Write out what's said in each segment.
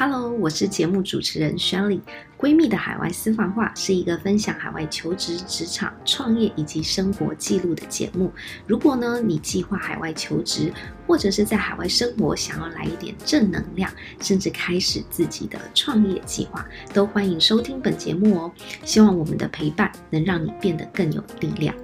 Hello，我是节目主持人 Shelly。闺蜜的海外私房话是一个分享海外求职、职场、创业以及生活记录的节目。如果呢，你计划海外求职，或者是在海外生活，想要来一点正能量，甚至开始自己的创业计划，都欢迎收听本节目哦。希望我们的陪伴能让你变得更有力量。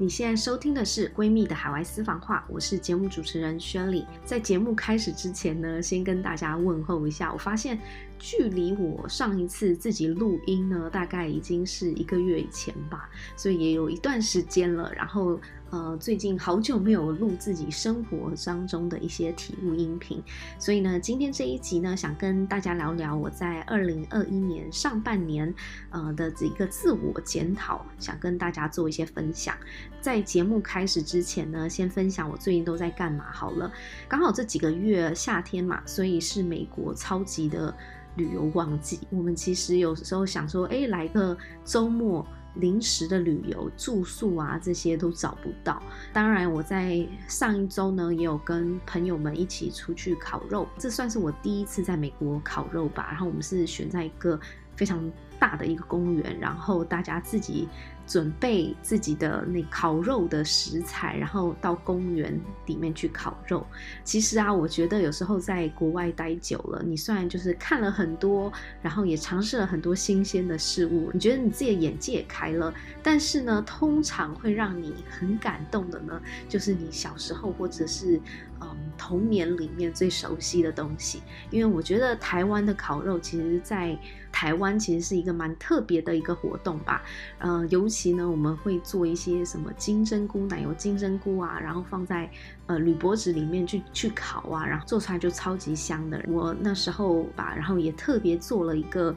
你现在收听的是《闺蜜的海外私房话》，我是节目主持人宣礼。在节目开始之前呢，先跟大家问候一下。我发现，距离我上一次自己录音呢，大概已经是一个月以前吧，所以也有一段时间了。然后。呃，最近好久没有录自己生活当中的一些体悟音频，所以呢，今天这一集呢，想跟大家聊聊我在二零二一年上半年呃的这个自我检讨，想跟大家做一些分享。在节目开始之前呢，先分享我最近都在干嘛好了。刚好这几个月夏天嘛，所以是美国超级的旅游旺季。我们其实有时候想说，哎，来个周末。临时的旅游住宿啊，这些都找不到。当然，我在上一周呢，也有跟朋友们一起出去烤肉，这算是我第一次在美国烤肉吧。然后我们是选在一个非常大的一个公园，然后大家自己。准备自己的那烤肉的食材，然后到公园里面去烤肉。其实啊，我觉得有时候在国外待久了，你虽然就是看了很多，然后也尝试了很多新鲜的事物，你觉得你自己的眼界也开了，但是呢，通常会让你很感动的呢，就是你小时候或者是嗯童年里面最熟悉的东西。因为我觉得台湾的烤肉，其实在台湾其实是一个蛮特别的一个活动吧，嗯，尤其。期呢，我们会做一些什么金针菇奶油金针菇啊，然后放在呃铝箔纸里面去去烤啊，然后做出来就超级香的。我那时候吧，然后也特别做了一个。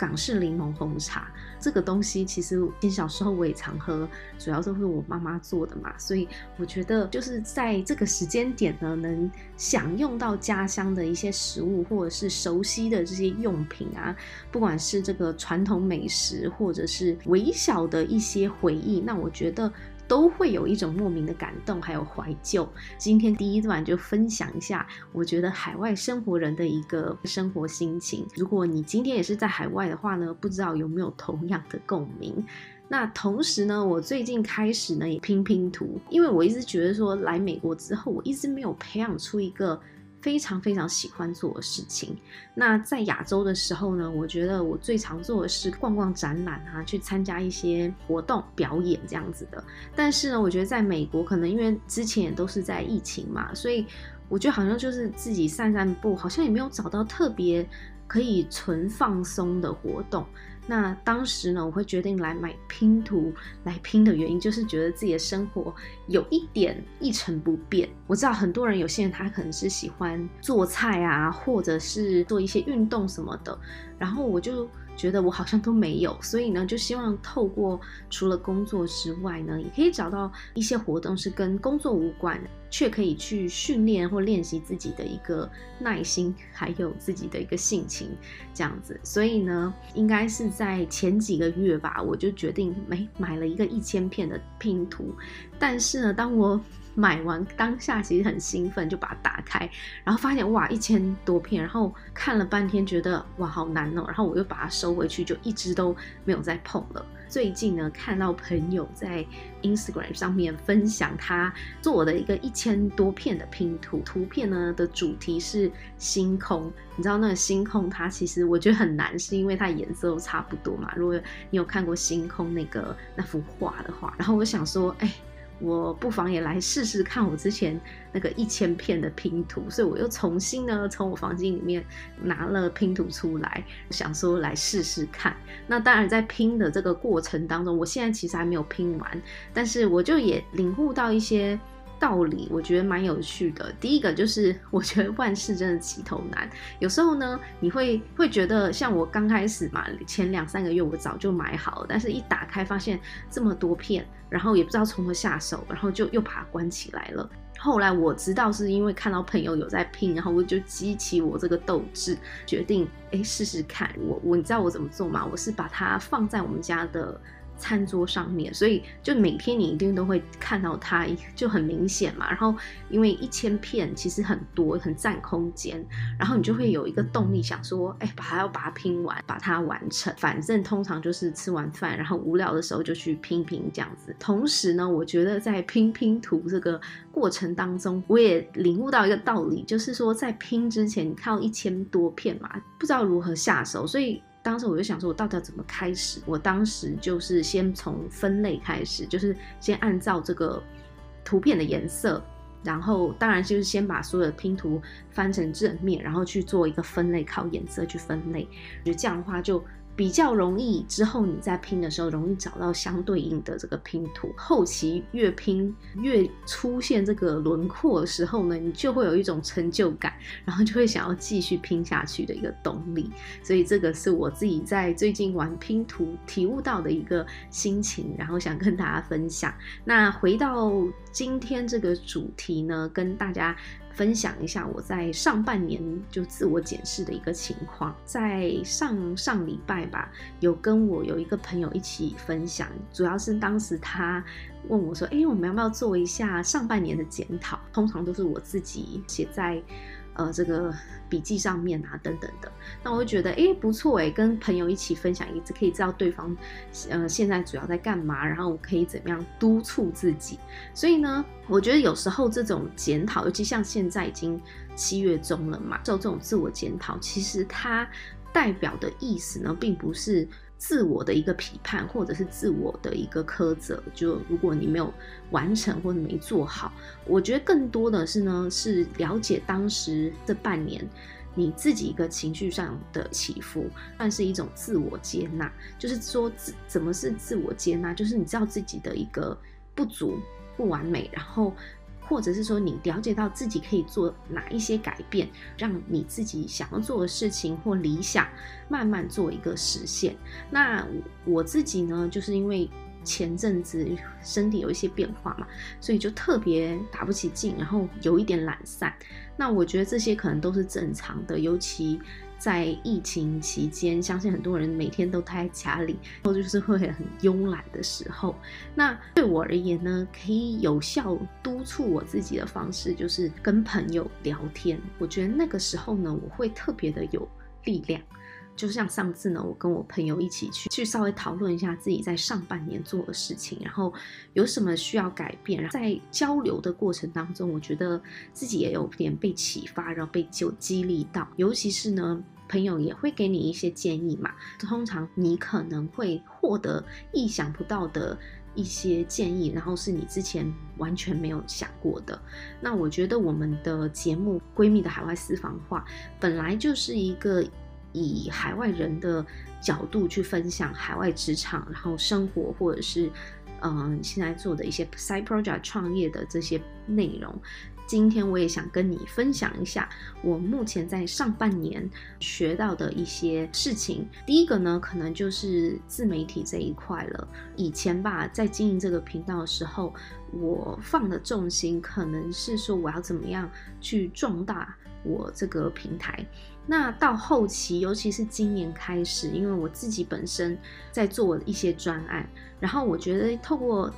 港式柠檬红茶这个东西，其实小时候我也常喝，主要都是我妈妈做的嘛，所以我觉得就是在这个时间点呢，能享用到家乡的一些食物，或者是熟悉的这些用品啊，不管是这个传统美食，或者是微小的一些回忆，那我觉得。都会有一种莫名的感动，还有怀旧。今天第一段就分享一下，我觉得海外生活人的一个生活心情。如果你今天也是在海外的话呢，不知道有没有同样的共鸣？那同时呢，我最近开始呢也拼拼图，因为我一直觉得说来美国之后，我一直没有培养出一个。非常非常喜欢做的事情。那在亚洲的时候呢，我觉得我最常做的是逛逛展览啊，去参加一些活动表演这样子的。但是呢，我觉得在美国，可能因为之前也都是在疫情嘛，所以我觉得好像就是自己散散步，好像也没有找到特别可以纯放松的活动。那当时呢，我会决定来买拼图来拼的原因，就是觉得自己的生活有一点一成不变。我知道很多人，有些人他可能是喜欢做菜啊，或者是做一些运动什么的，然后我就。觉得我好像都没有，所以呢，就希望透过除了工作之外呢，也可以找到一些活动是跟工作无关，却可以去训练或练习自己的一个耐心，还有自己的一个性情这样子。所以呢，应该是在前几个月吧，我就决定买买了一个一千片的拼图。但是呢，当我 买完当下其实很兴奋，就把它打开，然后发现哇，一千多片，然后看了半天觉得哇好难哦，然后我又把它收回去，就一直都没有再碰了。最近呢，看到朋友在 Instagram 上面分享他做的一个一千多片的拼图，图片呢的主题是星空。你知道那个星空，它其实我觉得很难，是因为它颜色都差不多嘛。如果你有看过星空那个那幅画的话，然后我想说，哎。我不妨也来试试看我之前那个一千片的拼图，所以我又重新呢从我房间里面拿了拼图出来，想说来试试看。那当然在拼的这个过程当中，我现在其实还没有拼完，但是我就也领悟到一些。道理我觉得蛮有趣的。第一个就是，我觉得万事真的起头难。有时候呢，你会会觉得，像我刚开始嘛，前两三个月我早就买好了，但是一打开发现这么多片，然后也不知道从何下手，然后就又把它关起来了。后来我知道是因为看到朋友有在拼，然后我就激起我这个斗志，决定哎试试看。我我你知道我怎么做吗？我是把它放在我们家的。餐桌上面，所以就每天你一定都会看到它，就很明显嘛。然后因为一千片其实很多，很占空间，然后你就会有一个动力想说，哎，把它要把它拼完，把它完成。反正通常就是吃完饭，然后无聊的时候就去拼拼这样子。同时呢，我觉得在拼拼图这个过程当中，我也领悟到一个道理，就是说在拼之前，你看到一千多片嘛，不知道如何下手，所以。当时我就想说，我到底要怎么开始？我当时就是先从分类开始，就是先按照这个图片的颜色，然后当然就是先把所有的拼图翻成正面，然后去做一个分类，靠颜色去分类。我觉得这样的话就。比较容易，之后你在拼的时候容易找到相对应的这个拼图。后期越拼越出现这个轮廓的时候呢，你就会有一种成就感，然后就会想要继续拼下去的一个动力。所以这个是我自己在最近玩拼图体悟到的一个心情，然后想跟大家分享。那回到今天这个主题呢，跟大家。分享一下我在上半年就自我检视的一个情况，在上上礼拜吧，有跟我有一个朋友一起分享，主要是当时他问我说：“哎，我们要不要做一下上半年的检讨？”通常都是我自己写在。呃，这个笔记上面啊，等等的，那我会觉得，哎，不错哎，跟朋友一起分享，一直可以知道对方，呃，现在主要在干嘛，然后我可以怎么样督促自己。所以呢，我觉得有时候这种检讨，尤其像现在已经七月中了嘛，做这种自我检讨，其实它代表的意思呢，并不是。自我的一个批判，或者是自我的一个苛责，就如果你没有完成或者没做好，我觉得更多的是呢，是了解当时这半年你自己一个情绪上的起伏，算是一种自我接纳。就是说，怎怎么是自我接纳？就是你知道自己的一个不足、不完美，然后。或者是说，你了解到自己可以做哪一些改变，让你自己想要做的事情或理想慢慢做一个实现。那我自己呢，就是因为前阵子身体有一些变化嘛，所以就特别打不起劲，然后有一点懒散。那我觉得这些可能都是正常的，尤其。在疫情期间，相信很多人每天都待在家里，然后就是会很慵懒的时候。那对我而言呢，可以有效督促我自己的方式，就是跟朋友聊天。我觉得那个时候呢，我会特别的有力量。就像上次呢，我跟我朋友一起去去稍微讨论一下自己在上半年做的事情，然后有什么需要改变。在交流的过程当中，我觉得自己也有点被启发，然后被就激励到。尤其是呢，朋友也会给你一些建议嘛。通常你可能会获得意想不到的一些建议，然后是你之前完全没有想过的。那我觉得我们的节目《闺蜜的海外私房话》本来就是一个。以海外人的角度去分享海外职场，然后生活，或者是嗯、现在做的一些 side project 创业的这些内容。今天我也想跟你分享一下我目前在上半年学到的一些事情。第一个呢，可能就是自媒体这一块了。以前吧，在经营这个频道的时候，我放的重心可能是说我要怎么样去壮大我这个平台。那到后期，尤其是今年开始，因为我自己本身在做一些专案，然后我觉得透过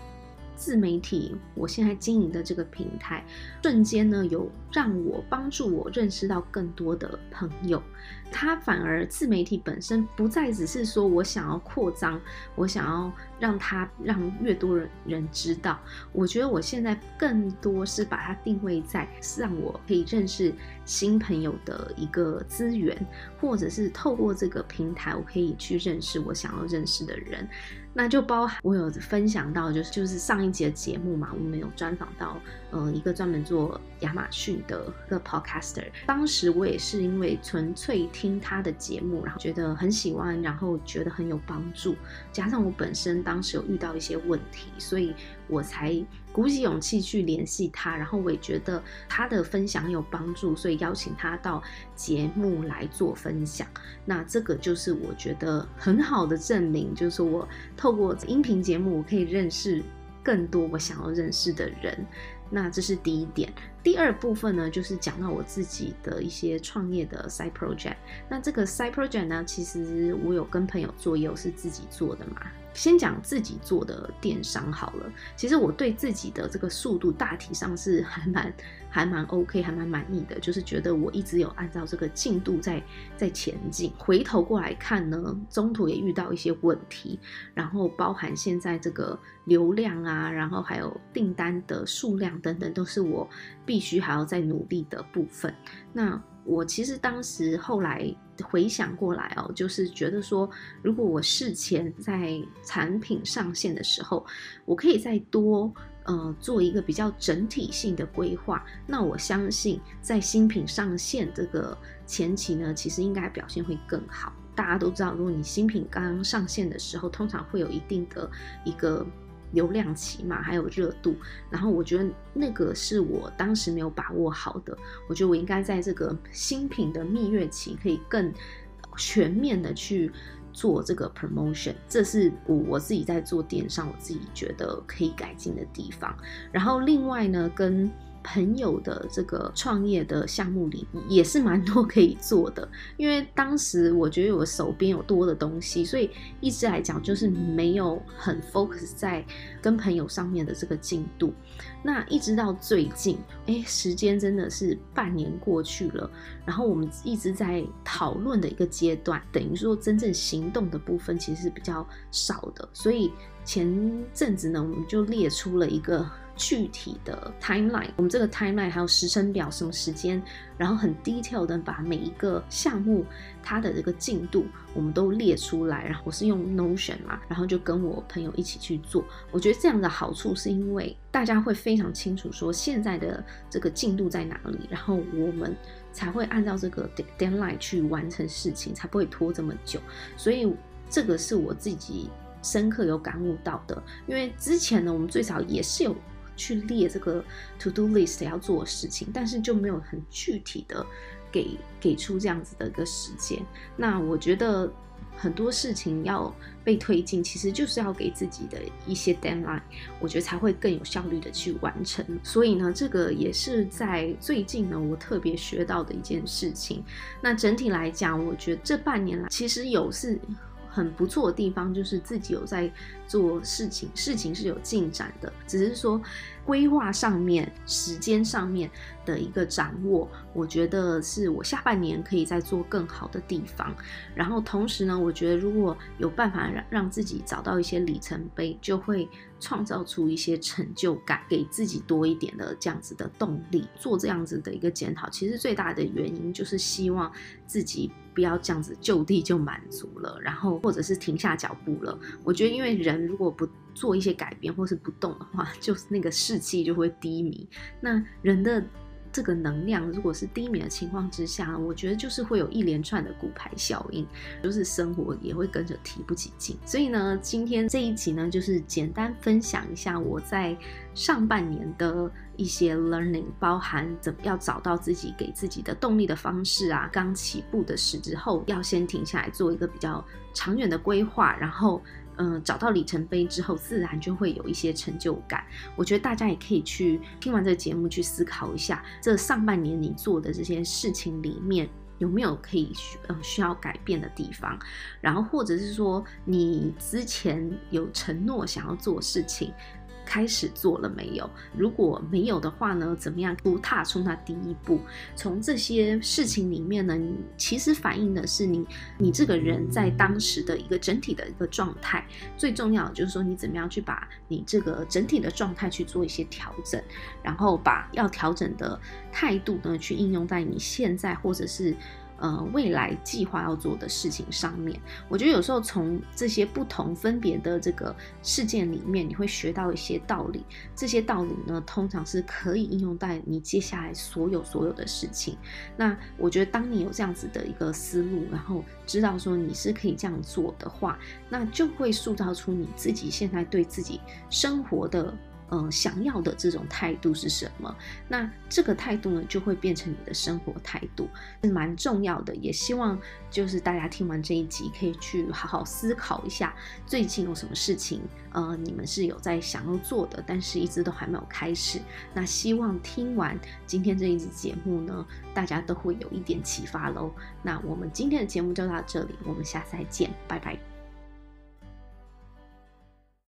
自媒体，我现在经营的这个平台，瞬间呢有让我帮助我认识到更多的朋友。它反而自媒体本身不再只是说我想要扩张，我想要让它让越多人人知道。我觉得我现在更多是把它定位在让我可以认识新朋友的一个资源，或者是透过这个平台，我可以去认识我想要认识的人。那就包含我有分享到，就是就是上一集的节目嘛，我们有专访到，呃，一个专门做亚马逊的一个 podcaster。当时我也是因为纯粹听他的节目，然后觉得很喜欢，然后觉得很有帮助，加上我本身当时有遇到一些问题，所以我才。鼓起勇气去联系他，然后我也觉得他的分享有帮助，所以邀请他到节目来做分享。那这个就是我觉得很好的证明，就是我透过音频节目，我可以认识更多我想要认识的人。那这是第一点。第二部分呢，就是讲到我自己的一些创业的 side project。那这个 side project 呢，其实我有跟朋友做，也有是自己做的嘛。先讲自己做的电商好了。其实我对自己的这个速度大体上是还蛮 还蛮 OK，还蛮满意的。就是觉得我一直有按照这个进度在在前进。回头过来看呢，中途也遇到一些问题，然后包含现在这个流量啊，然后还有订单的数量等等，都是我必须还要再努力的部分。那我其实当时后来回想过来哦，就是觉得说，如果我事前在产品上线的时候，我可以再多呃做一个比较整体性的规划，那我相信在新品上线这个前期呢，其实应该表现会更好。大家都知道，如果你新品刚上线的时候，通常会有一定的一个。流量期嘛，还有热度，然后我觉得那个是我当时没有把握好的。我觉得我应该在这个新品的蜜月期，可以更全面的去做这个 promotion。这是我我自己在做电商，我自己觉得可以改进的地方。然后另外呢，跟朋友的这个创业的项目里也是蛮多可以做的，因为当时我觉得我手边有多的东西，所以一直来讲就是没有很 focus 在跟朋友上面的这个进度。那一直到最近，哎，时间真的是半年过去了，然后我们一直在讨论的一个阶段，等于说真正行动的部分其实是比较少的，所以前阵子呢，我们就列出了一个。具体的 timeline，我们这个 timeline 还有时程表，什么时间，然后很 detail 的把每一个项目它的这个进度我们都列出来，然后我是用 Notion 嘛，然后就跟我朋友一起去做。我觉得这样的好处是因为大家会非常清楚说现在的这个进度在哪里，然后我们才会按照这个 deadline 去完成事情，才不会拖这么久。所以这个是我自己深刻有感悟到的，因为之前呢，我们最早也是有。去列这个 to do list 要做的事情，但是就没有很具体的给给出这样子的一个时间。那我觉得很多事情要被推进，其实就是要给自己的一些 deadline，我觉得才会更有效率的去完成。所以呢，这个也是在最近呢，我特别学到的一件事情。那整体来讲，我觉得这半年来其实有是。很不错的地方就是自己有在做事情，事情是有进展的，只是说规划上面、时间上面的一个掌握，我觉得是我下半年可以再做更好的地方。然后同时呢，我觉得如果有办法让让自己找到一些里程碑，就会创造出一些成就感，给自己多一点的这样子的动力。做这样子的一个检讨，其实最大的原因就是希望自己。不要这样子就地就满足了，然后或者是停下脚步了。我觉得，因为人如果不做一些改变或是不动的话，就是那个士气就会低迷。那人的。这个能量如果是低迷的情况之下，我觉得就是会有一连串的骨牌效应，就是生活也会跟着提不起劲。所以呢，今天这一集呢，就是简单分享一下我在上半年的一些 learning，包含怎么样找到自己给自己的动力的方式啊，刚起步的时候要先停下来做一个比较长远的规划，然后。嗯、找到里程碑之后，自然就会有一些成就感。我觉得大家也可以去听完这个节目，去思考一下，这上半年你做的这些事情里面，有没有可以需嗯需要改变的地方。然后，或者是说，你之前有承诺想要做事情。开始做了没有？如果没有的话呢？怎么样不踏出那第一步？从这些事情里面呢，其实反映的是你你这个人在当时的一个整体的一个状态。最重要的就是说，你怎么样去把你这个整体的状态去做一些调整，然后把要调整的态度呢，去应用在你现在或者是。呃，未来计划要做的事情上面，我觉得有时候从这些不同分别的这个事件里面，你会学到一些道理。这些道理呢，通常是可以应用在你接下来所有所有的事情。那我觉得，当你有这样子的一个思路，然后知道说你是可以这样做的话，那就会塑造出你自己现在对自己生活的。呃，想要的这种态度是什么？那这个态度呢，就会变成你的生活态度，是蛮重要的。也希望就是大家听完这一集，可以去好好思考一下，最近有什么事情，呃，你们是有在想要做的，但是一直都还没有开始。那希望听完今天这一集节目呢，大家都会有一点启发喽。那我们今天的节目就到这里，我们下次再见，拜拜。